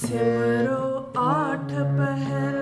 सिमरो आठ पहर